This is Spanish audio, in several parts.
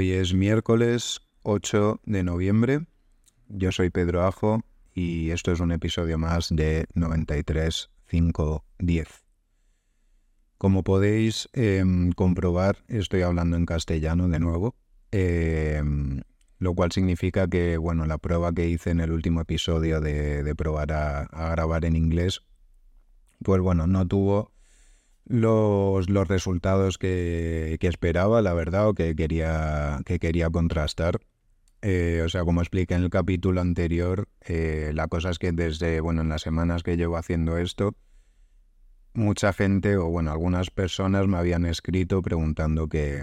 Hoy es miércoles 8 de noviembre. Yo soy Pedro Ajo y esto es un episodio más de 93510. Como podéis em, comprobar, estoy hablando en castellano de nuevo, em, lo cual significa que, bueno, la prueba que hice en el último episodio de, probar a, grabar en inglés, pues bueno, no tuvo los, los resultados que, esperaba, la verdad, o que quería, que quería contrastar. Eh, o sea, como expliqué en el capítulo anterior, eh, la cosa es que desde, bueno, en las semanas que llevo haciendo esto, mucha gente, o bueno, algunas personas me habían escrito preguntando que,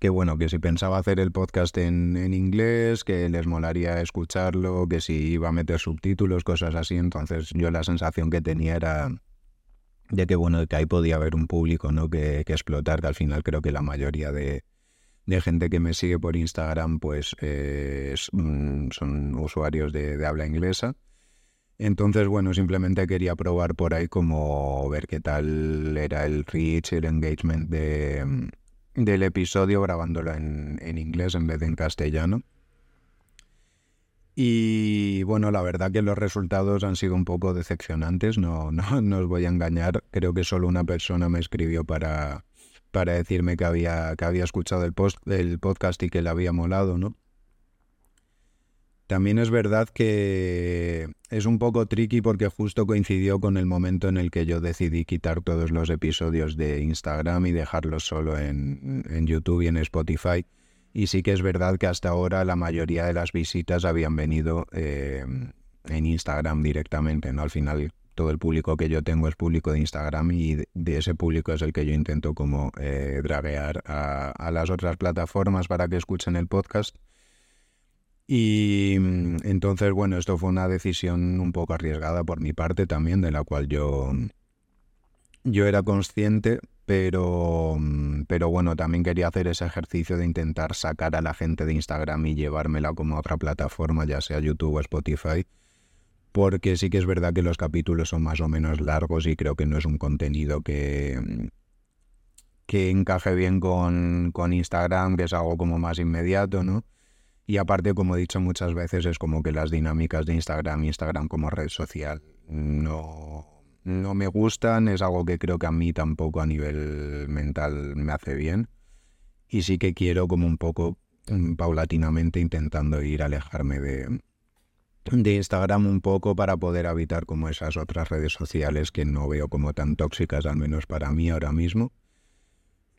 que bueno, que si pensaba hacer el podcast en, en, inglés, que les molaría escucharlo, que si iba a meter subtítulos, cosas así. Entonces yo la sensación que tenía era de que bueno, que ahí podía haber un público ¿no? que, que explotar, que al final creo que la mayoría de, de gente que me sigue por Instagram pues eh, mm, son usuarios de, habla inglesa. Entonces, bueno, simplemente quería probar por ahí como ver qué tal era el reach, el engagement de, mm, del episodio grabándolo en, en inglés en vez de en castellano. Y bueno, la verdad que los resultados han sido un poco decepcionantes, no, no, no os voy a engañar. Creo que solo una persona me escribió para, para decirme que había, que había escuchado el, post, el podcast y que le había molado, ¿no? También es verdad que es un poco tricky porque justo coincidió con el momento en el que yo decidí quitar todos los episodios de Instagram y dejarlos solo en, en YouTube y en Spotify. Y sí que es verdad que hasta ahora la mayoría de las visitas habían venido eh, en Instagram directamente, ¿no? Al final todo el público que yo tengo es público de Instagram y de ese público es el que yo intento como eh, draguear a, a, las otras plataformas para que escuchen el podcast. Y mm, entonces, bueno, esto fue una decisión un poco arriesgada por mi parte también, de la cual yo, yo era consciente, pero, mm, pero bueno, también quería hacer ese ejercicio de intentar sacar a la gente de Instagram y llevármela como a otra plataforma, ya sea YouTube o Spotify, porque sí que es verdad que los capítulos son más o menos largos y creo que no es un contenido que, mm, que encaje bien con, con Instagram, que es algo como más inmediato, ¿no? Y aparte, como he dicho muchas veces, es como que las dinámicas de Instagram, Instagram como red social, no, no me gustan, es algo que creo que a mí tampoco a nivel mental me hace bien. Y sí que quiero como un poco mm, paulatinamente intentando ir a alejarme de, de Instagram un poco para poder evitar como esas otras redes sociales que no veo como tan tóxicas, al menos para mí ahora mismo.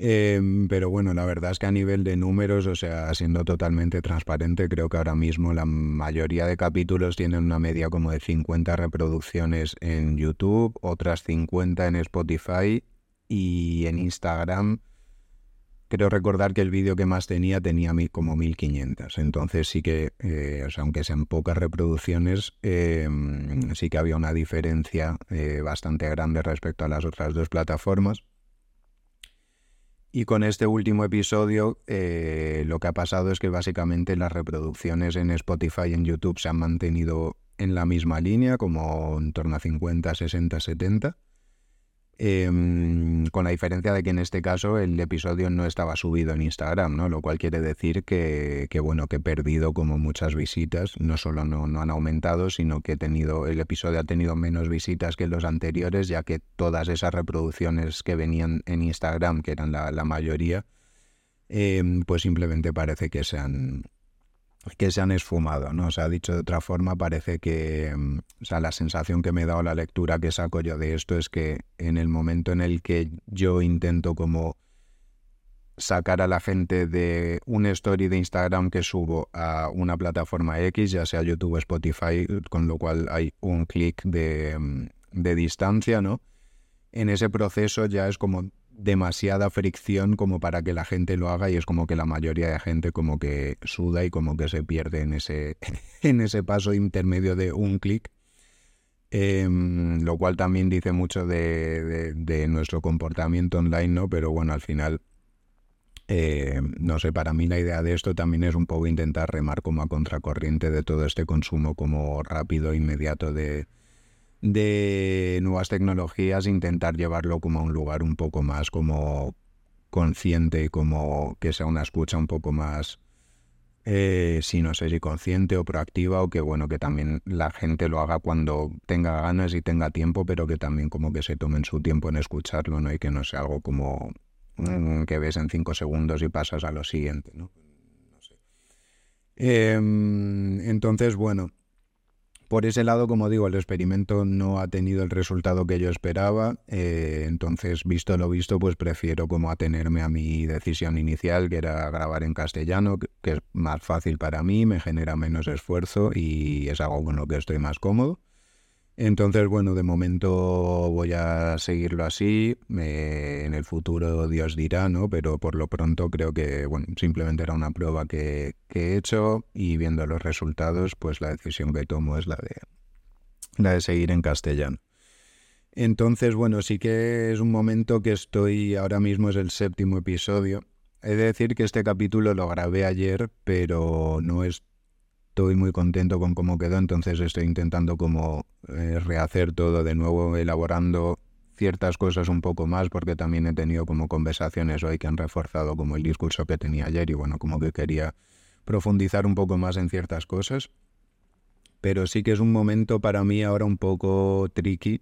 Em, pero bueno, la verdad es que a nivel de números, o sea, siendo totalmente transparente, creo que ahora mismo la mayoría de capítulos tienen una media como de 50 reproducciones en YouTube, otras 50 en Spotify y en Instagram. Creo recordar que el vídeo que más tenía tenía como 1500. Entonces sí que, eh, o sea, aunque sean pocas reproducciones, em, sí que había una diferencia eh, bastante grande respecto a las otras dos plataformas. Y con este último episodio eh, lo que ha pasado es que básicamente las reproducciones en Spotify y en YouTube se han mantenido en la misma línea, como en torno a 50, 60, 70. Em, con la diferencia de que en este caso el episodio no estaba subido en Instagram, ¿no? Lo cual quiere decir que, bueno, que he perdido como muchas visitas, no solo no, han aumentado, sino que he tenido, el episodio ha tenido menos visitas que los anteriores, ya que todas esas reproducciones que venían en Instagram, que eran la, mayoría, em, pues simplemente parece que se han, que se han esfumado, ¿no? O sea, dicho de otra forma, parece que, mm, o sea, la sensación que me he dado la lectura que saco yo de esto es que en el momento en el que yo intento como sacar a la gente de un story de Instagram que subo a una plataforma X, ya sea YouTube o Spotify, con lo cual hay un clic de, mm, de distancia, ¿no? En ese proceso ya es como demasiada fricción como para que la gente lo haga y es como que la mayoría de gente como que suda y como que se pierde en ese, en ese paso intermedio de un clic. Em, lo cual también dice mucho de, de, nuestro comportamiento online, ¿no? Pero bueno, al final, eh, no sé, para mí la idea de esto también es un poco intentar remar como a contracorriente de todo este consumo como rápido, inmediato de, de nuevas tecnologías, intentar llevarlo como a un lugar un poco más como consciente como que sea una escucha un poco más, eh, si no sé si consciente o proactiva o que bueno, que también la gente lo haga cuando tenga ganas y tenga tiempo, pero que también como que se tomen su tiempo en escucharlo, ¿no? Y que no sea algo como mm, que ves en cinco segundos y pasas a lo siguiente, ¿no? Em, entonces, bueno, por ese lado, como digo, el experimento no ha tenido el resultado que yo esperaba, eh, entonces, visto lo visto, pues prefiero como atenerme a mi decisión inicial, que era grabar en castellano, que es más fácil para mí, me genera menos esfuerzo y es algo con lo que estoy más cómodo. Entonces, bueno, de momento voy a seguirlo así. en el futuro Dios dirá, ¿no? Pero por lo pronto creo que, bueno, simplemente era una prueba que, he hecho y viendo los resultados, pues la decisión que tomo es la de, la de seguir en castellano. Entonces, bueno, sí que es un momento que estoy, ahora mismo es el séptimo episodio. He de decir que este capítulo lo grabé ayer, pero no es estoy muy contento con cómo quedó, entonces estoy intentando como eh, rehacer todo de nuevo, elaborando ciertas cosas un poco más, porque también he tenido como conversaciones hoy que han reforzado como el discurso que tenía ayer y bueno, como que quería profundizar un poco más en ciertas cosas. Pero sí que es un momento para mí ahora un poco tricky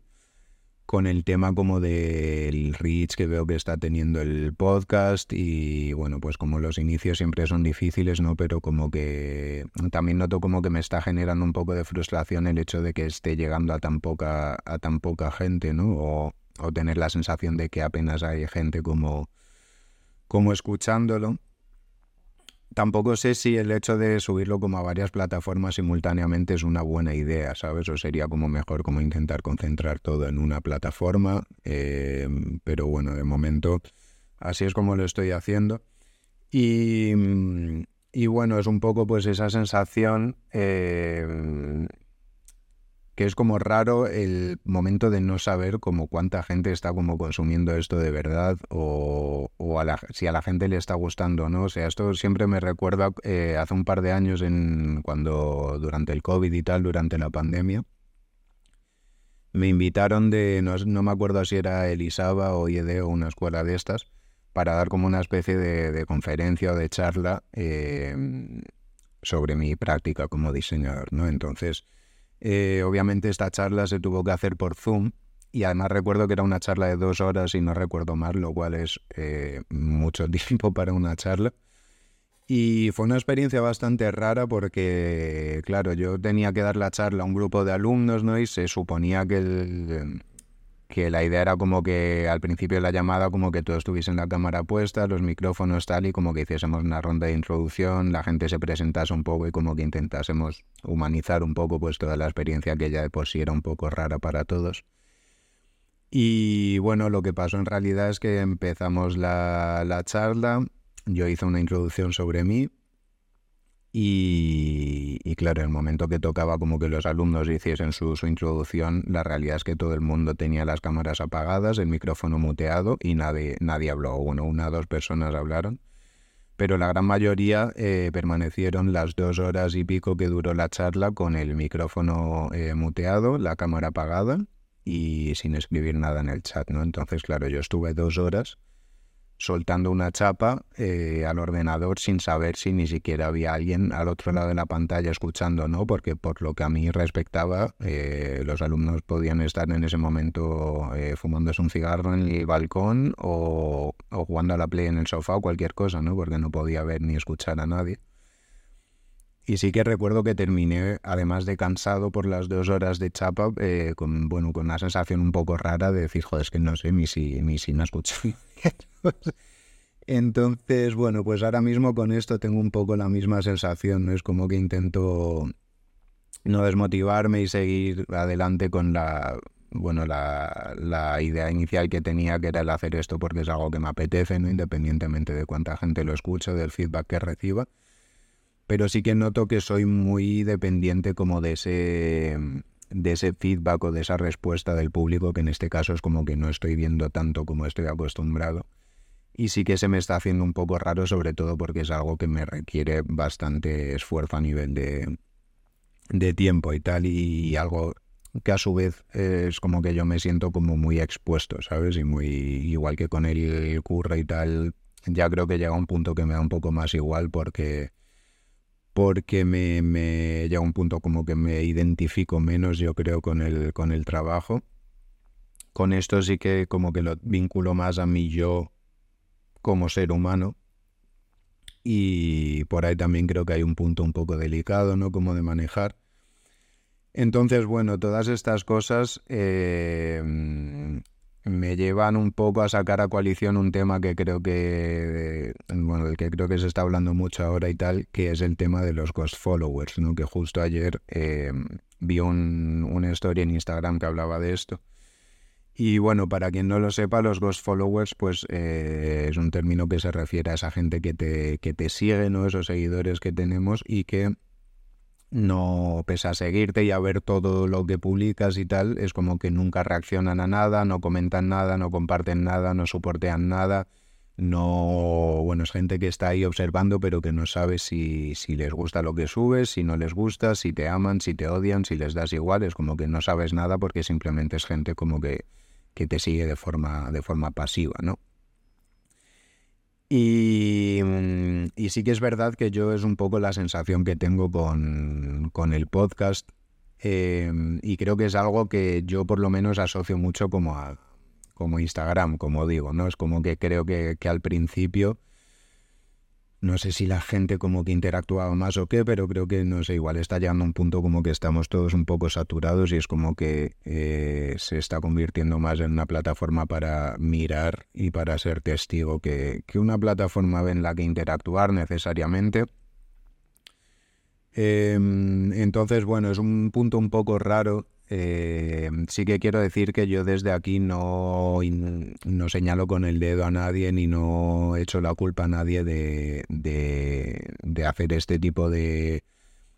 con el tema como del reach que veo que está teniendo el podcast y bueno, pues como los inicios siempre son difíciles, ¿no? Pero como que también noto como que me está generando un poco de frustración el hecho de que esté llegando a tan poca, a tan poca gente, ¿no? O, o tener la sensación de que apenas hay gente como, como escuchándolo tampoco sé si el hecho de subirlo como a varias plataformas simultáneamente es una buena idea, ¿sabes? O sería como mejor como intentar concentrar todo en una plataforma. Em, pero bueno, de momento así es como lo estoy haciendo. Y, y bueno, es un poco pues esa sensación eh, que es como raro el momento de no saber como cuánta gente está como consumiendo esto de verdad o, si a la gente le está gustando o no. O sea, esto siempre me recuerda eh, hace un par de años en cuando durante el COVID y tal, durante la pandemia. Me invitaron de, no, me acuerdo si era Elisaba o IED o una escuela de estas, para dar como una especie de, conferencia o de charla eh, sobre mi práctica como diseñador, ¿no? Entonces, eh, obviamente esta charla se tuvo que hacer por Zoom y además recuerdo que era una charla de dos horas y no recuerdo más, lo cual es eh, mucho tiempo para una charla. Y fue una experiencia bastante rara porque, claro, yo tenía que dar la charla a un grupo de alumnos, ¿no? Y se suponía que el, que la idea era como que al principio de la llamada como que todos tuviesen la cámara puesta, los micrófonos tal y como que hiciésemos una ronda de introducción, la gente se presentase un poco y como que intentásemos humanizar un poco pues toda la experiencia que ya de por sí era un poco rara para todos. Y bueno, lo que pasó en realidad es que empezamos la, la charla, yo hice una introducción sobre mí, y, claro, en el momento que tocaba como que los alumnos hiciesen su, introducción, la realidad es que todo el mundo tenía las cámaras apagadas, el micrófono muteado y nadie, nadie habló. Uno, una dos personas hablaron, pero la gran mayoría eh, permanecieron las dos horas y pico que duró la charla con el micrófono eh, muteado, la cámara apagada y sin escribir nada en el chat, ¿no? Entonces, claro, yo estuve dos horas soltando una chapa eh, al ordenador sin saber si ni siquiera había alguien al otro lado de la pantalla escuchando, ¿no? Porque por lo que a mí respectaba, eh, los alumnos podían estar en ese momento eh, fumándose un cigarro en el balcón o, jugando a la play en el sofá o cualquier cosa, ¿no? Porque no podía ver ni escuchar a nadie. Y sí que recuerdo que terminé, además de cansado por las dos horas de chapa, eh, con, bueno, con una sensación un poco rara de decir, joder, es que no sé ni si, ni si me escucho. Entonces, bueno, pues ahora mismo con esto tengo un poco la misma sensación, ¿no? Es como que intento no desmotivarme y seguir adelante con la, bueno, la, la, idea inicial que tenía, que era el hacer esto porque es algo que me apetece, ¿no? Independientemente de cuánta gente lo escucha, del feedback que reciba pero sí que noto que soy muy dependiente como de ese de ese feedback o de esa respuesta del público que en este caso es como que no estoy viendo tanto como estoy acostumbrado y sí que se me está haciendo un poco raro sobre todo porque es algo que me requiere bastante esfuerzo a nivel de, de tiempo y tal y algo que a su vez es como que yo me siento como muy expuesto, ¿sabes? Y muy igual que con el curro y tal, ya creo que llega un punto que me da un poco más igual porque porque me llega un punto como que me identifico menos, yo creo, con el, con el trabajo. Con esto sí que como que lo vinculo más a mí yo como ser humano. Y por ahí también creo que hay un punto un poco delicado, ¿no? Como de manejar. Entonces, bueno, todas estas cosas eh, me llevan un poco a sacar a coalición un tema que creo que, bueno, del que creo que se está hablando mucho ahora y tal, que es el tema de los ghost followers, ¿no? Que justo ayer eh, vi un, una historia en Instagram que hablaba de esto. Y bueno, para quien no lo sepa, los ghost followers, pues eh, es un término que se refiere a esa gente que te, que te sigue, ¿no? Esos seguidores que tenemos y que no, pese a seguirte y a ver todo lo que publicas y tal, es como que nunca reaccionan a nada, no comentan nada, no comparten nada, no soportean nada. No, bueno, es gente que está ahí observando, pero que no sabe si, si les gusta lo que subes, si no les gusta, si te aman, si te odian, si les das igual. Es como que no sabes nada porque simplemente es gente como que, que te sigue de forma, de forma pasiva, ¿no? Mm, y, sí que es verdad que yo es un poco la sensación que tengo con, con el podcast em, y creo que es algo que yo por lo menos asocio mucho como a como Instagram, como digo, ¿no? Es como que creo que, que al principio no sé si la gente como que interactuaba más o qué, pero creo que, no sé, igual está llegando a un punto como que estamos todos un poco saturados y es como que eh, se está convirtiendo más en una plataforma para mirar y para ser testigo que, que una plataforma en la que interactuar necesariamente. Em, entonces, bueno, es un punto un poco raro eh, sí que quiero decir que yo desde aquí no, no señalo con el dedo a nadie ni no echo la culpa a nadie de, de, hacer este tipo de,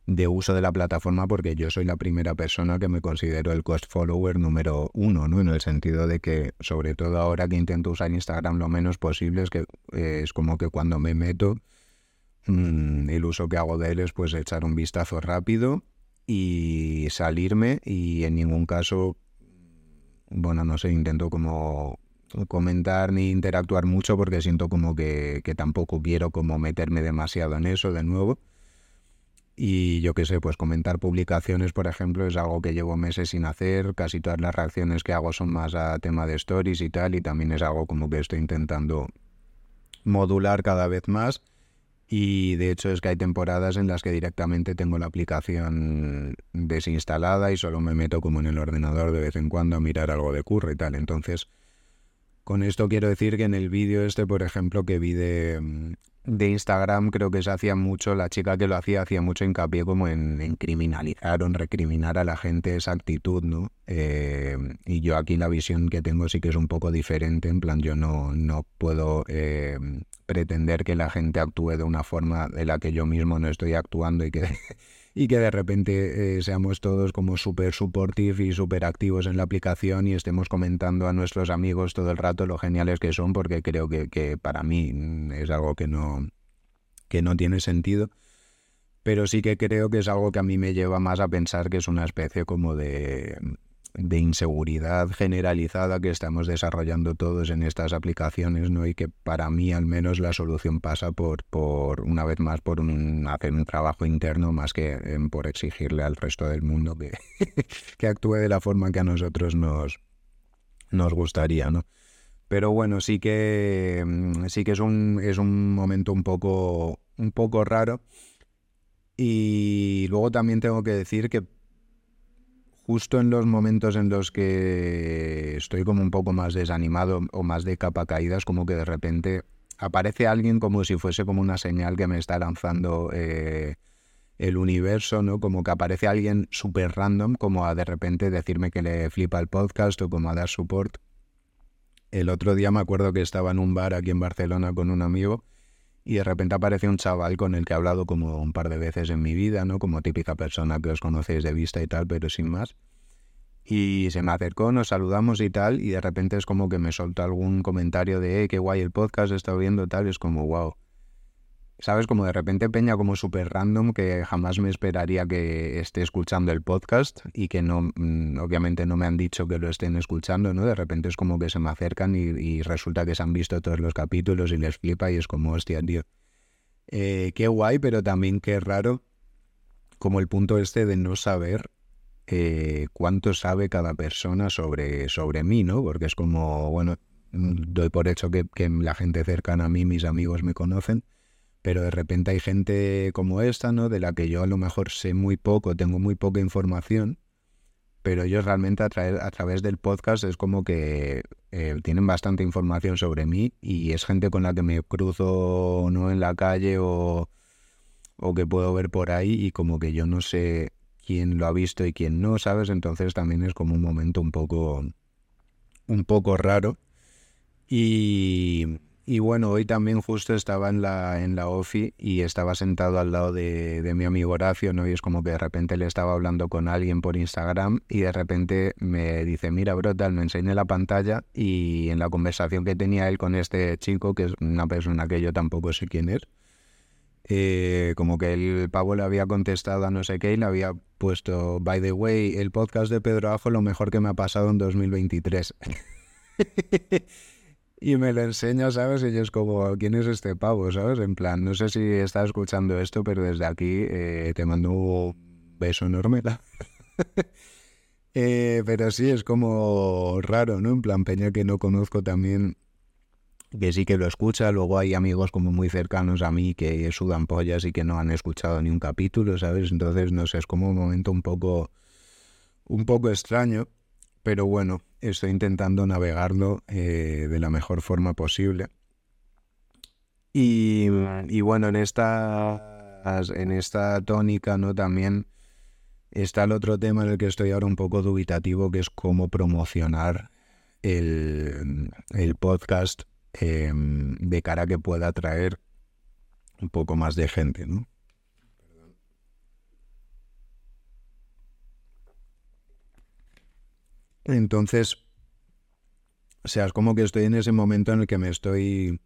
de, uso de la plataforma porque yo soy la primera persona que me considero el cost follower número uno, ¿no? En el sentido de que, sobre todo ahora que intento usar Instagram lo menos posible, es que eh, es como que cuando me meto, mm, el uso que hago de él es pues echar un vistazo rápido y salirme y en ningún caso, bueno, no sé, intento como comentar ni interactuar mucho porque siento como que, tampoco quiero como meterme demasiado en eso de nuevo. Y yo qué sé, pues comentar publicaciones, por ejemplo, es algo que llevo meses sin hacer. Casi todas las reacciones que hago son más a tema de stories y tal. Y también es algo como que estoy intentando modular cada vez más. Y de hecho es que hay temporadas en las que directamente tengo la aplicación desinstalada y solo me meto como en el ordenador de vez en cuando a mirar algo de curro y tal. Entonces, con esto quiero decir que en el vídeo este, por ejemplo, que vi de, de Instagram creo que se hacía mucho, la chica que lo hacía hacía mucho hincapié como en, criminalizar o en recriminar a la gente esa actitud, ¿no? Eh, y yo aquí la visión que tengo sí que es un poco diferente, en plan yo no, no puedo eh, pretender que la gente actúe de una forma de la que yo mismo no estoy actuando y que y que de repente eh, seamos todos como súper supportive y súper activos en la aplicación y estemos comentando a nuestros amigos todo el rato lo geniales que son, porque creo que, que para mí mm, es algo que no, que no tiene sentido. Pero sí que creo que es algo que a mí me lleva más a pensar que es una especie como de de inseguridad generalizada que estamos desarrollando todos en estas aplicaciones, ¿no? Y que para mí al menos la solución pasa por, por una vez más, por un, hacer un trabajo interno más que por exigirle al resto del mundo que, que actúe de la forma que a nosotros nos, nos gustaría, ¿no? Pero bueno, sí que mm, sí que es un, es un momento un poco, un poco raro. Y luego también tengo que decir que justo en los momentos en los que estoy como un poco más desanimado o más de capa caídas, como que de repente aparece alguien como si fuese como una señal que me está lanzando eh, el universo, ¿no? Como que aparece alguien súper random, como a de repente decirme que le flipa el podcast o como a dar support. El otro día me acuerdo que estaba en un bar aquí en Barcelona con un amigo y de repente aparece un chaval con el que he hablado como un par de veces en mi vida, ¿no? Como típica persona que os conocéis de vista y tal, pero sin más. Y se me acercó, nos saludamos y tal, y de repente es como que me soltó algún comentario de, eh, qué guay el podcast, está viendo tal, es como, wow. ¿Sabes? Como de repente Peña como súper random que jamás me esperaría que esté escuchando el podcast y que no, mm, obviamente no me han dicho que lo estén escuchando, ¿no? De repente es como que se me acercan y, resulta que se han visto todos los capítulos y les flipa y es como, hostia, tío. Eh, qué guay, pero también qué raro como el punto este de no saber eh, cuánto sabe cada persona sobre, sobre mí, ¿no? Porque es como, bueno, mm, doy por hecho que, que la gente cercana a mí, mis amigos me conocen, pero de repente hay gente como esta, ¿no? De la que yo a lo mejor sé muy poco, tengo muy poca información, pero ellos realmente a, a través del podcast es como que eh, tienen bastante información sobre mí y es gente con la que me cruzo no en la calle o, o que puedo ver por ahí y como que yo no sé quién lo ha visto y quién no, ¿sabes? Entonces también es como un momento un poco un poco raro y y bueno, hoy también justo estaba en la, en la OFI y estaba sentado al lado de, de, mi amigo Horacio, ¿no? Y es como que de repente le estaba hablando con alguien por Instagram y de repente me dice, mira, bro, tal, me enseñé la pantalla y en la conversación que tenía él con este chico, que es una persona que yo tampoco sé quién es, eh, como que el pavo le había contestado a no sé qué y le había puesto, by the way, el podcast de Pedro Ajo lo mejor que me ha pasado en 2023. y me lo enseña, ¿sabes? Y yo es como, ¿quién es este pavo, ¿sabes? En plan, no sé si estás escuchando esto, pero desde aquí eh, te mando un beso enorme. eh, pero sí, es como raro, ¿no? En plan, Peña que no conozco también, que sí que lo escucha. Luego hay amigos como muy cercanos a mí que sudan pollas y que no han escuchado ni un capítulo, ¿sabes? Entonces, no sé, es como un momento un poco, un poco extraño. Pero bueno, estoy intentando navegarlo eh, de la mejor forma posible. Y, bueno, en esta, en esta tónica, ¿no? También está el otro tema en el que estoy ahora un poco dubitativo, que es cómo promocionar el, podcast em, de cara a que pueda atraer un poco más de gente, ¿no? Entonces, o sea, es como que estoy en ese momento en el que me estoy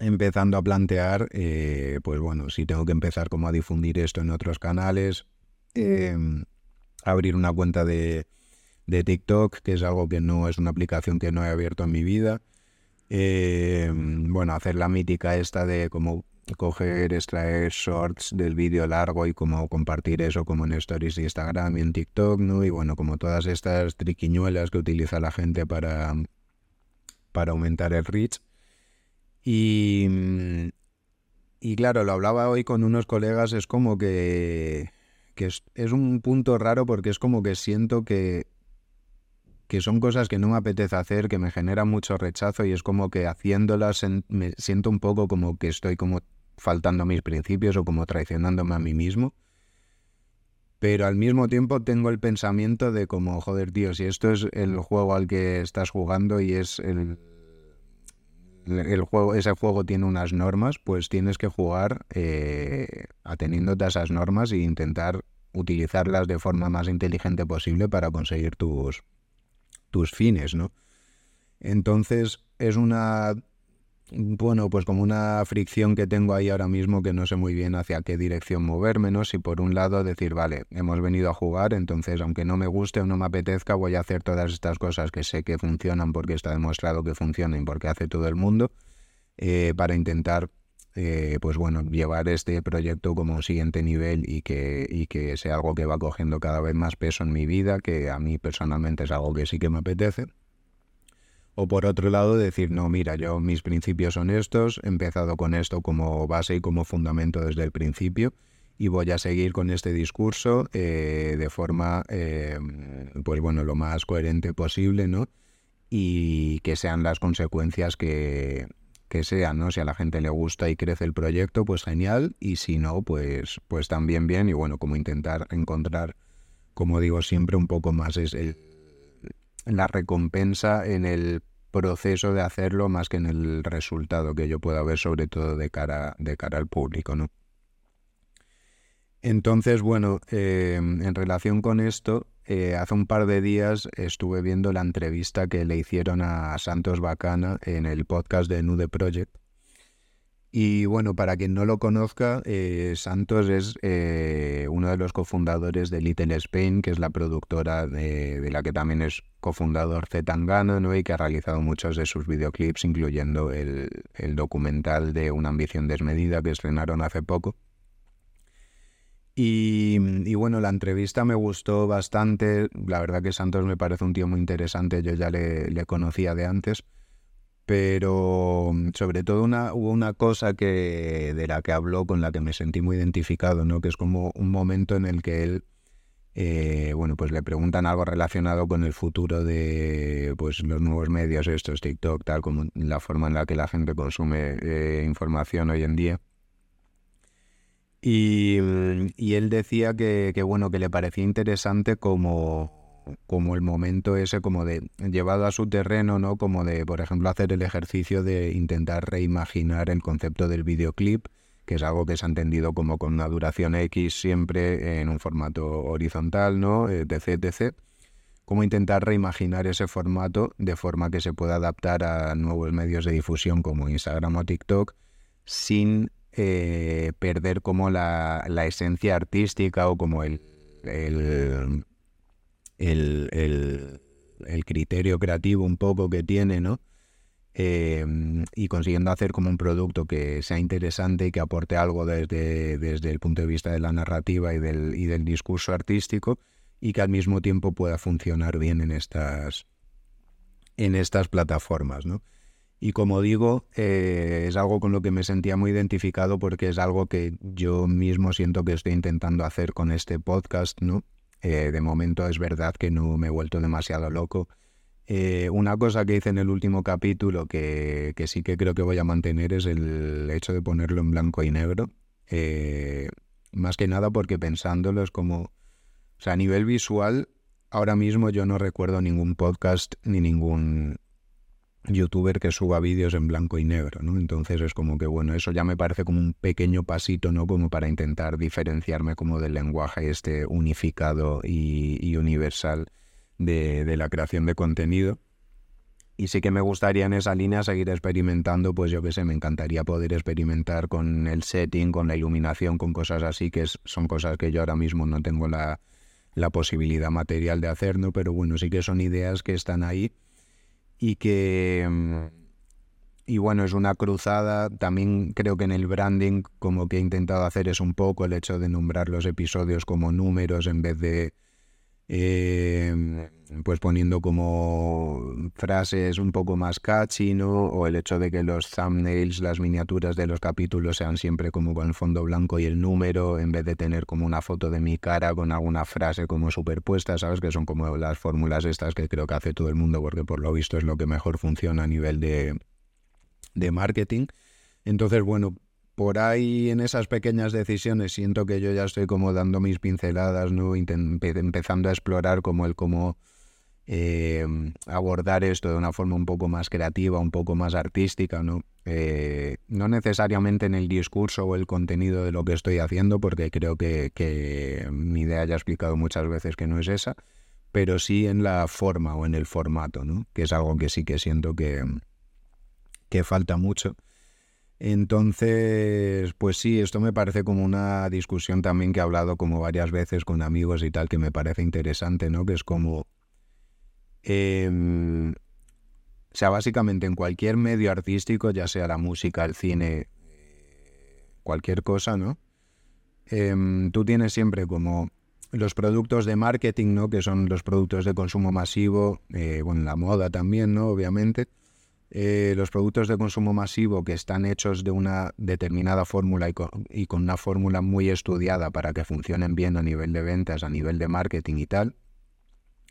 empezando a plantear, eh, pues bueno, si tengo que empezar como a difundir esto en otros canales, em, abrir una cuenta de, de, TikTok, que es algo que no es una aplicación que no he abierto en mi vida. Em, bueno, hacer la mítica esta de como coger, extraer shorts del vídeo largo y como compartir eso como en stories de Instagram y en TikTok, ¿no? Y bueno, como todas estas triquiñuelas que utiliza la gente para, para aumentar el reach. Y, y claro, lo hablaba hoy con unos colegas, es como que, que es, un punto raro porque es como que siento que que son cosas que no me apetece hacer, que me generan mucho rechazo y es como que haciéndolas me siento un poco como que estoy como faltando a mis principios o como traicionándome a mí mismo. Pero al mismo tiempo tengo el pensamiento de como, joder, tío, si esto es el juego al que estás jugando y es el, el juego, ese juego tiene unas normas, pues tienes que jugar eh, ateniéndote a esas normas e intentar utilizarlas de forma más inteligente posible para conseguir tus, tus fines, ¿no? Entonces es una bueno, pues como una fricción que tengo ahí ahora mismo que no sé muy bien hacia qué dirección moverme, ¿no? Si por un lado decir, vale, hemos venido a jugar, entonces aunque no me guste o no me apetezca, voy a hacer todas estas cosas que sé que funcionan porque está demostrado que funcionan y porque hace todo el mundo, eh, para intentar, eh, pues bueno, llevar este proyecto como siguiente nivel y que, y que sea algo que va cogiendo cada vez más peso en mi vida, que a mí personalmente es algo que sí que me apetece. O por otro lado, decir, no, mira, yo mis principios son estos, he empezado con esto como base y como fundamento desde el principio y voy a seguir con este discurso eh, de forma, eh, pues bueno, lo más coherente posible, ¿no? Y que sean las consecuencias que, que sean, ¿no? Si a la gente le gusta y crece el proyecto, pues genial, y si no, pues, pues también bien, y bueno, como intentar encontrar, como digo siempre, un poco más es el, la recompensa en el proceso de hacerlo más que en el resultado que yo pueda ver sobre todo de cara, de cara al público, ¿no? Entonces, bueno, eh, en relación con esto, eh, hace un par de días estuve viendo la entrevista que le hicieron a Santos Bacana en el podcast de Nude Project. Y bueno, para quien no lo conozca, eh, Santos es eh, uno de los cofundadores de Little Spain, que es la productora de, la que también es cofundador Zetangana, ¿no? y que ha realizado muchos de sus videoclips, incluyendo el, el documental de Una ambición desmedida que estrenaron hace poco. Y, bueno, la entrevista me gustó bastante. La verdad que Santos me parece un tío muy interesante. Yo ya le, conocía de antes. Pero sobre todo una, hubo una cosa que, de la que habló con la que me sentí muy identificado, ¿no? Que es como un momento en el que él, eh, bueno, pues le preguntan algo relacionado con el futuro de pues los nuevos medios, estos TikTok, tal como la forma en la que la gente consume eh, información hoy en día. Y, él decía que, bueno, que le parecía interesante como, como el momento ese, como de llevado a su terreno, ¿no? Como de, por ejemplo, hacer el ejercicio de intentar reimaginar el concepto del videoclip, que es algo que se ha entendido como con una duración X siempre en un formato horizontal, ¿no? etc, etc. Cómo intentar reimaginar ese formato de forma que se pueda adaptar a nuevos medios de difusión como Instagram o TikTok sin eh, perder como la, esencia artística o como el, el, criterio creativo un poco que tiene, ¿no? Em, y consiguiendo hacer como un producto que sea interesante y que aporte algo desde, desde el punto de vista de la narrativa y del, y del discurso artístico y que al mismo tiempo pueda funcionar bien en estas, en estas plataformas, ¿no? Y como digo, eh, es algo con lo que me sentía muy identificado porque es algo que yo mismo siento que estoy intentando hacer con este podcast, ¿no? Eh, de momento es verdad que no me he vuelto demasiado loco. Eh, una cosa que hice en el último capítulo que, que, sí que creo que voy a mantener es el hecho de ponerlo en blanco y negro. más que nada porque pensándolo es como, o sea, a nivel visual, ahora mismo yo no recuerdo ningún podcast ni ningún youtuber que suba vídeos en blanco y negro, ¿no? Entonces es como que, bueno, eso ya me parece como un pequeño pasito, ¿no? Como para intentar diferenciarme como del lenguaje este unificado y, universal de, la creación de contenido. Y sí que me gustaría en esa línea seguir experimentando, pues yo qué sé, me encantaría poder experimentar con el setting, con la iluminación, con cosas así, que son cosas que yo ahora mismo no tengo la, la posibilidad material de hacer, ¿no? Pero bueno, sí que son ideas que están ahí y que... Mm, y bueno, es una cruzada. También creo que en el branding, como que he intentado hacer es un poco el hecho de nombrar los episodios como números en vez de eh, pues poniendo como frases un poco más catchy, ¿no? O el hecho de que los thumbnails, las miniaturas de los capítulos sean siempre como con el fondo blanco y el número, en vez de tener como una foto de mi cara con alguna frase como superpuesta, ¿sabes? Que son como las fórmulas estas que creo que hace todo el mundo, porque por lo visto es lo que mejor funciona a nivel de, de marketing. Entonces, bueno, por ahí en esas pequeñas decisiones siento que yo ya estoy como dando mis pinceladas, ¿no? empezando a explorar como el cómo eh, abordar esto de una forma un poco más creativa, un poco más artística, ¿no? Eh, no necesariamente en el discurso o el contenido de lo que estoy haciendo, porque creo que, que mi idea ya he explicado muchas veces que no es esa, pero sí en la forma o en el formato, ¿no? Que es algo que sí que siento que, que falta mucho. Entonces, pues sí, esto me parece como una discusión también que he hablado como varias veces con amigos y tal, que me parece interesante, ¿no? Que es como... Em, o sea, básicamente en cualquier medio artístico, ya sea la música, el cine, cualquier cosa, ¿no? Em, tú tienes siempre como los productos de marketing, ¿no? Que son los productos de consumo masivo, eh, bueno, la moda también, ¿no? Obviamente eh, los productos de consumo masivo que están hechos de una determinada fórmula y con, una fórmula muy estudiada para que funcionen bien a nivel de ventas, a nivel de marketing y tal,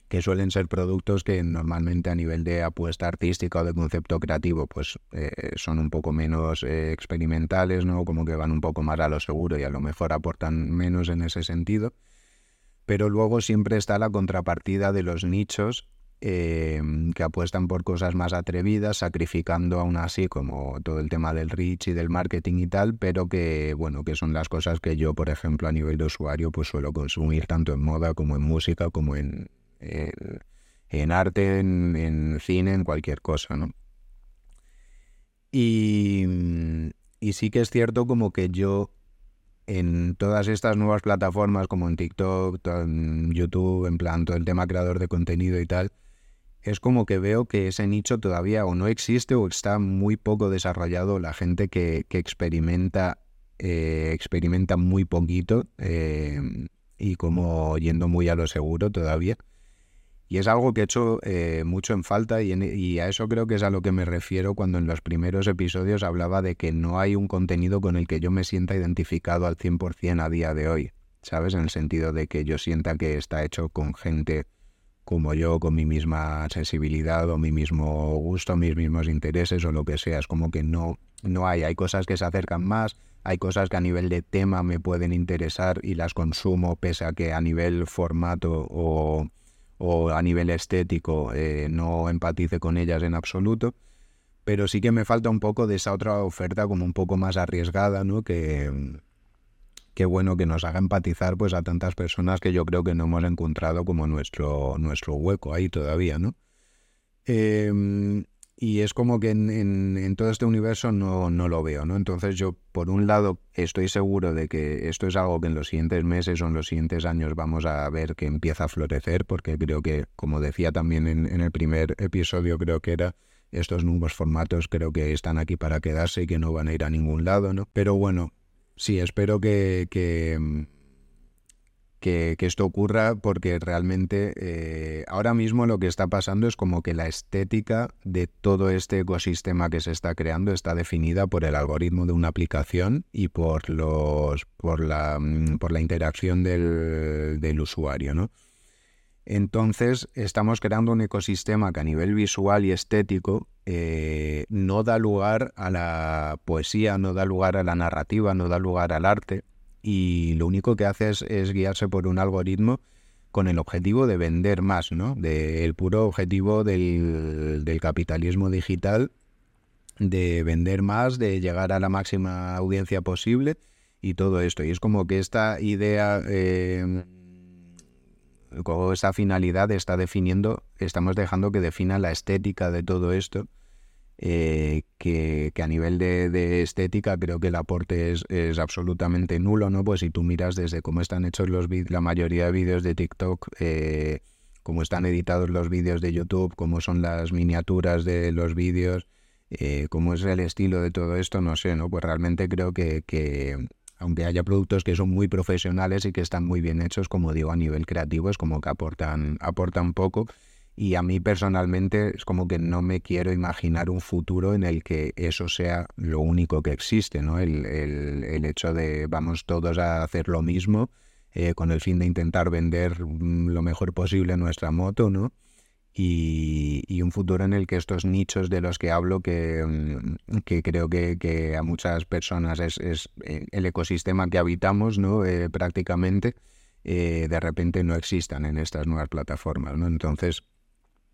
que suelen ser productos que normalmente a nivel de apuesta artística o de concepto creativo pues eh, son un poco menos eh, experimentales, ¿no? Como que van un poco más a lo seguro y a lo mejor aportan menos en ese sentido. Pero luego siempre está la contrapartida de los nichos Em, que apuestan por cosas más atrevidas, sacrificando aún así como todo el tema del reach y del marketing y tal, pero que bueno, que son las cosas que yo, por ejemplo, a nivel de usuario, pues suelo consumir tanto en moda como en música, como en, en, arte, en, cine, en cualquier cosa, ¿no? Y, y sí que es cierto como que yo en todas estas nuevas plataformas como en TikTok, en YouTube, en plan todo el tema creador de contenido y tal, es como que veo que ese nicho todavía o no existe o está muy poco desarrollado la gente que, experimenta, eh, experimenta muy poquito eh, y como yendo muy a lo seguro todavía. Y es algo que he hecho eh, mucho en falta y, y, a eso creo que es a lo que me refiero cuando en los primeros episodios hablaba de que no hay un contenido con el que yo me sienta identificado al 100% a día de hoy, ¿sabes? En el sentido de que yo sienta que está hecho con gente como yo, con mi misma sensibilidad o mi mismo gusto, mis mismos intereses o lo que sea. Es como que no, no hay, hay cosas que se acercan más, hay cosas que a nivel de tema me pueden interesar y las consumo pese a que a nivel formato o o a nivel estético eh, no empatice con ellas en absoluto, pero sí que me falta un poco de esa otra oferta como un poco más arriesgada, ¿no? Que, que bueno que nos haga empatizar pues a tantas personas que yo creo que no hemos encontrado como nuestro, nuestro hueco ahí todavía, ¿no? Em, y es como que en, todo este universo no, no, lo veo, ¿no? Entonces yo, por un lado, estoy seguro de que esto es algo que en los siguientes meses o en los siguientes años vamos a ver que empieza a florecer, porque creo que, como decía también en, el primer episodio, creo que era, estos nuevos formatos creo que están aquí para quedarse y que no van a ir a ningún lado, ¿no? Pero bueno, sí, espero que, que que, esto ocurra porque realmente eh, ahora mismo lo que está pasando es como que la estética de todo este ecosistema que se está creando está definida por el algoritmo de una aplicación y por los por la, mm, por la interacción del, usuario, ¿no? Entonces estamos creando un ecosistema que a nivel visual y estético eh, no da lugar a la poesía, no da lugar a la narrativa, no da lugar al arte, y lo único que hace es, guiarse por un algoritmo con el objetivo de vender más, ¿no? el puro objetivo del, capitalismo digital, de vender más, de llegar a la máxima audiencia posible y todo esto. Y es como que esta idea, eh, con esta finalidad está definiendo, estamos dejando que defina la estética de todo esto eh, que, a nivel de, estética creo que el aporte es, absolutamente nulo, ¿no? Pues si tú miras desde cómo están hechos los la mayoría de vídeos de TikTok, eh, cómo están editados los vídeos de YouTube, cómo son las miniaturas de los vídeos, eh, cómo es el estilo de todo esto, no sé, ¿no? Pues realmente creo que aunque haya productos que son muy profesionales y que están muy bien hechos, como digo, a nivel creativo es como que aportan, aportan poco y a mí personalmente es como que no me quiero imaginar un futuro en el que eso sea lo único que existe, ¿no? El, el, hecho de vamos todos a hacer lo mismo eh, con el fin de intentar vender mm, lo mejor posible nuestra moto, ¿no? Y, un futuro en el que estos nichos de los que hablo, que, mm, que creo que, que, a muchas personas es, es, eh, el ecosistema que habitamos, ¿no? Eh, prácticamente, de repente no existan en estas nuevas plataformas, ¿no? Entonces,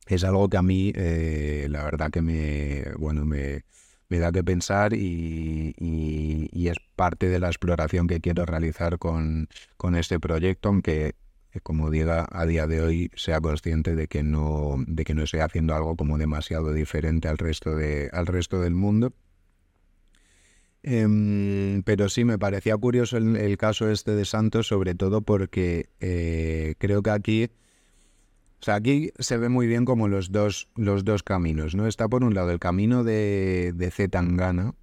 es algo que a mí, eh, la verdad que me, bueno, me, da que pensar y, es parte de la exploración que quiero realizar con, este proyecto, aunque eh, como diga a día de hoy sea consciente de que no de que no estoy haciendo algo como demasiado diferente al resto de al resto del mundo em, pero sí me parecía curioso el, caso este de Santos sobre todo porque eh, creo que aquí o sea, aquí se ve muy bien como los dos, los dos caminos, ¿no? Está por un lado el camino de, de Zetangana,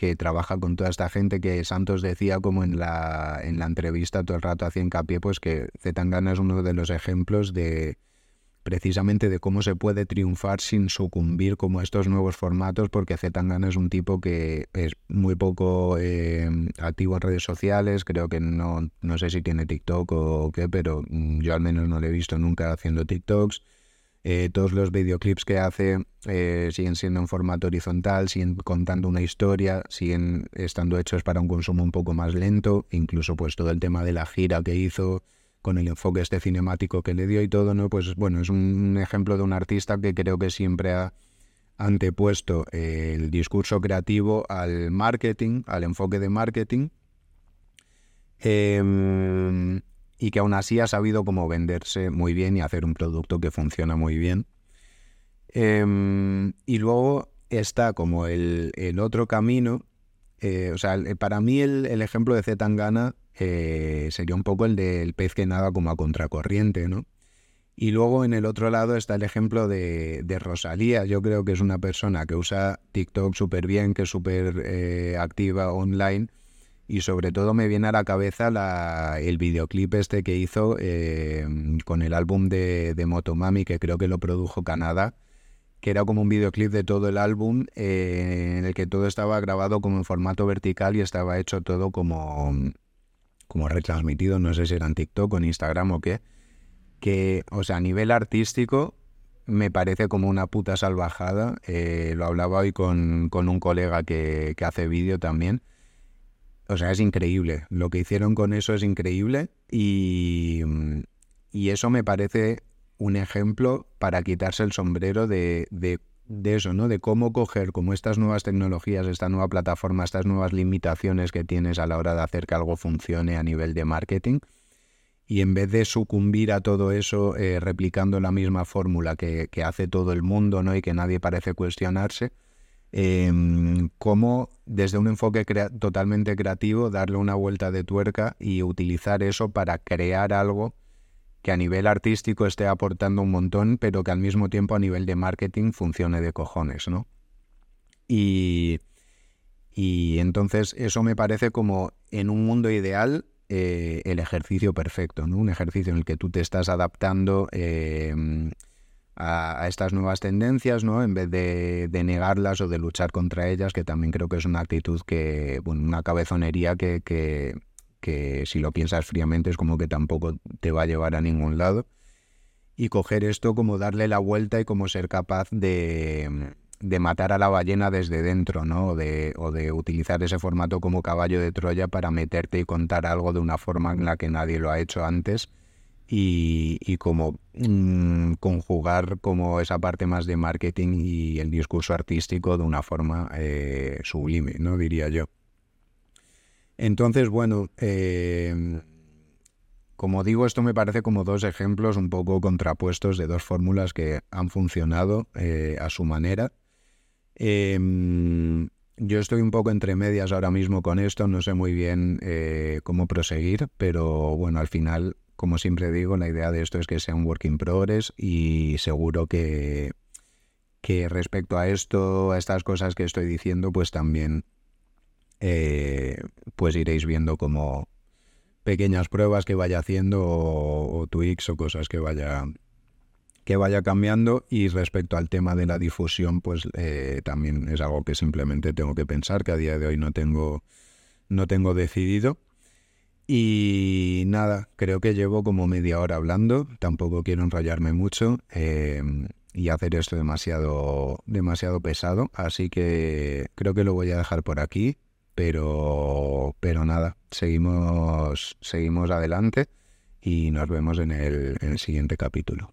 que trabaja con toda esta gente que Santos decía como en la, en la entrevista todo el rato hacía hincapié, pues que Zetangana es uno de los ejemplos de, precisamente de cómo se puede triunfar sin sucumbir como estos nuevos formatos, porque Zetangana es un tipo que es muy poco eh, activo en redes sociales, creo que no, no sé si tiene TikTok o qué, pero yo al menos no le he visto nunca haciendo TikToks. Eh, todos los videoclips que hace eh, siguen siendo en formato horizontal, siguen contando una historia, siguen estando hechos para un consumo un poco más lento, incluso pues todo el tema de la gira que hizo, con el enfoque este cinemático que le dio y todo, ¿no? Pues bueno, es un ejemplo de un artista que creo que siempre ha antepuesto el discurso creativo al marketing, al enfoque de marketing, em, y que aún así ha sabido cómo venderse muy bien y hacer un producto que funciona muy bien. Em, y luego está como el, el otro camino o sea, para mí el, ejemplo de Zetangana sería un poco el del pez que nada como a contracorriente, ¿no? Y luego en el otro lado está el ejemplo de, Rosalía. Yo creo que es una persona que usa TikTok súper bien, que es súper eh, activa online. Y sobre todo me viene a la cabeza la, el videoclip este que hizo eh, con el álbum de, de, Motomami, que creo que lo produjo Canadá, que era como un videoclip de todo el álbum, eh, en el que todo estaba grabado como en formato vertical y estaba hecho todo como, como retransmitido, no sé si era en TikTok o en Instagram o qué que, o sea, a nivel artístico me parece como una puta salvajada. Eh, lo hablaba hoy con, un colega que, hace vídeo también. O sea, es increíble. Lo que hicieron con eso es increíble y, y eso me parece un ejemplo para quitarse el sombrero de, de, de, eso, ¿no? De cómo coger como estas nuevas tecnologías, esta nueva plataforma, estas nuevas limitaciones que tienes a la hora de hacer que algo funcione a nivel de marketing y en vez de sucumbir a todo eso eh, replicando la misma fórmula que, hace todo el mundo ¿no? y que nadie parece cuestionarse, eh, cómo desde un enfoque totalmente creativo darle una vuelta de tuerca y utilizar eso para crear algo que a nivel artístico esté aportando un montón, pero que al mismo tiempo a nivel de marketing funcione de cojones, ¿no? Y, y entonces eso me parece como en un mundo ideal eh, el ejercicio perfecto, ¿no? Un ejercicio en el que tú te estás adaptando em, a, estas nuevas tendencias, ¿no? En vez de, negarlas o de luchar contra ellas, que también creo que es una actitud que, bueno, una cabezonería que, que, que si lo piensas fríamente es como que tampoco te va a llevar a ningún lado. Y coger esto como darle la vuelta y como ser capaz de de matar a la ballena desde dentro, ¿no? O de, o de utilizar ese formato como caballo de Troya para meterte y contar algo de una forma en la que nadie lo ha hecho antes y, como mm, conjugar como esa parte más de marketing y el discurso artístico de una forma eh, sublime, ¿no? Diría yo. Entonces, bueno, eh, como digo, esto me parece como dos ejemplos un poco contrapuestos de dos fórmulas que han funcionado eh, a su manera Em, yo estoy un poco entre medias ahora mismo con esto, no sé muy bien eh, cómo proseguir, pero bueno, al final, como siempre digo, la idea de esto es que sea un work in progress y seguro que, que respecto a esto, a estas cosas que estoy diciendo, pues también eh, pues iréis viendo como pequeñas pruebas que vaya haciendo o, o tweaks o cosas que vaya que vaya cambiando. Y respecto al tema de la difusión pues eh, también es algo que simplemente tengo que pensar que a día de hoy no tengo no tengo decidido y nada creo que llevo como media hora hablando tampoco quiero enrollarme mucho eh, y hacer esto demasiado demasiado pesado así que creo que lo voy a dejar por aquí pero pero nada seguimos seguimos adelante y nos vemos en el, en el siguiente capítulo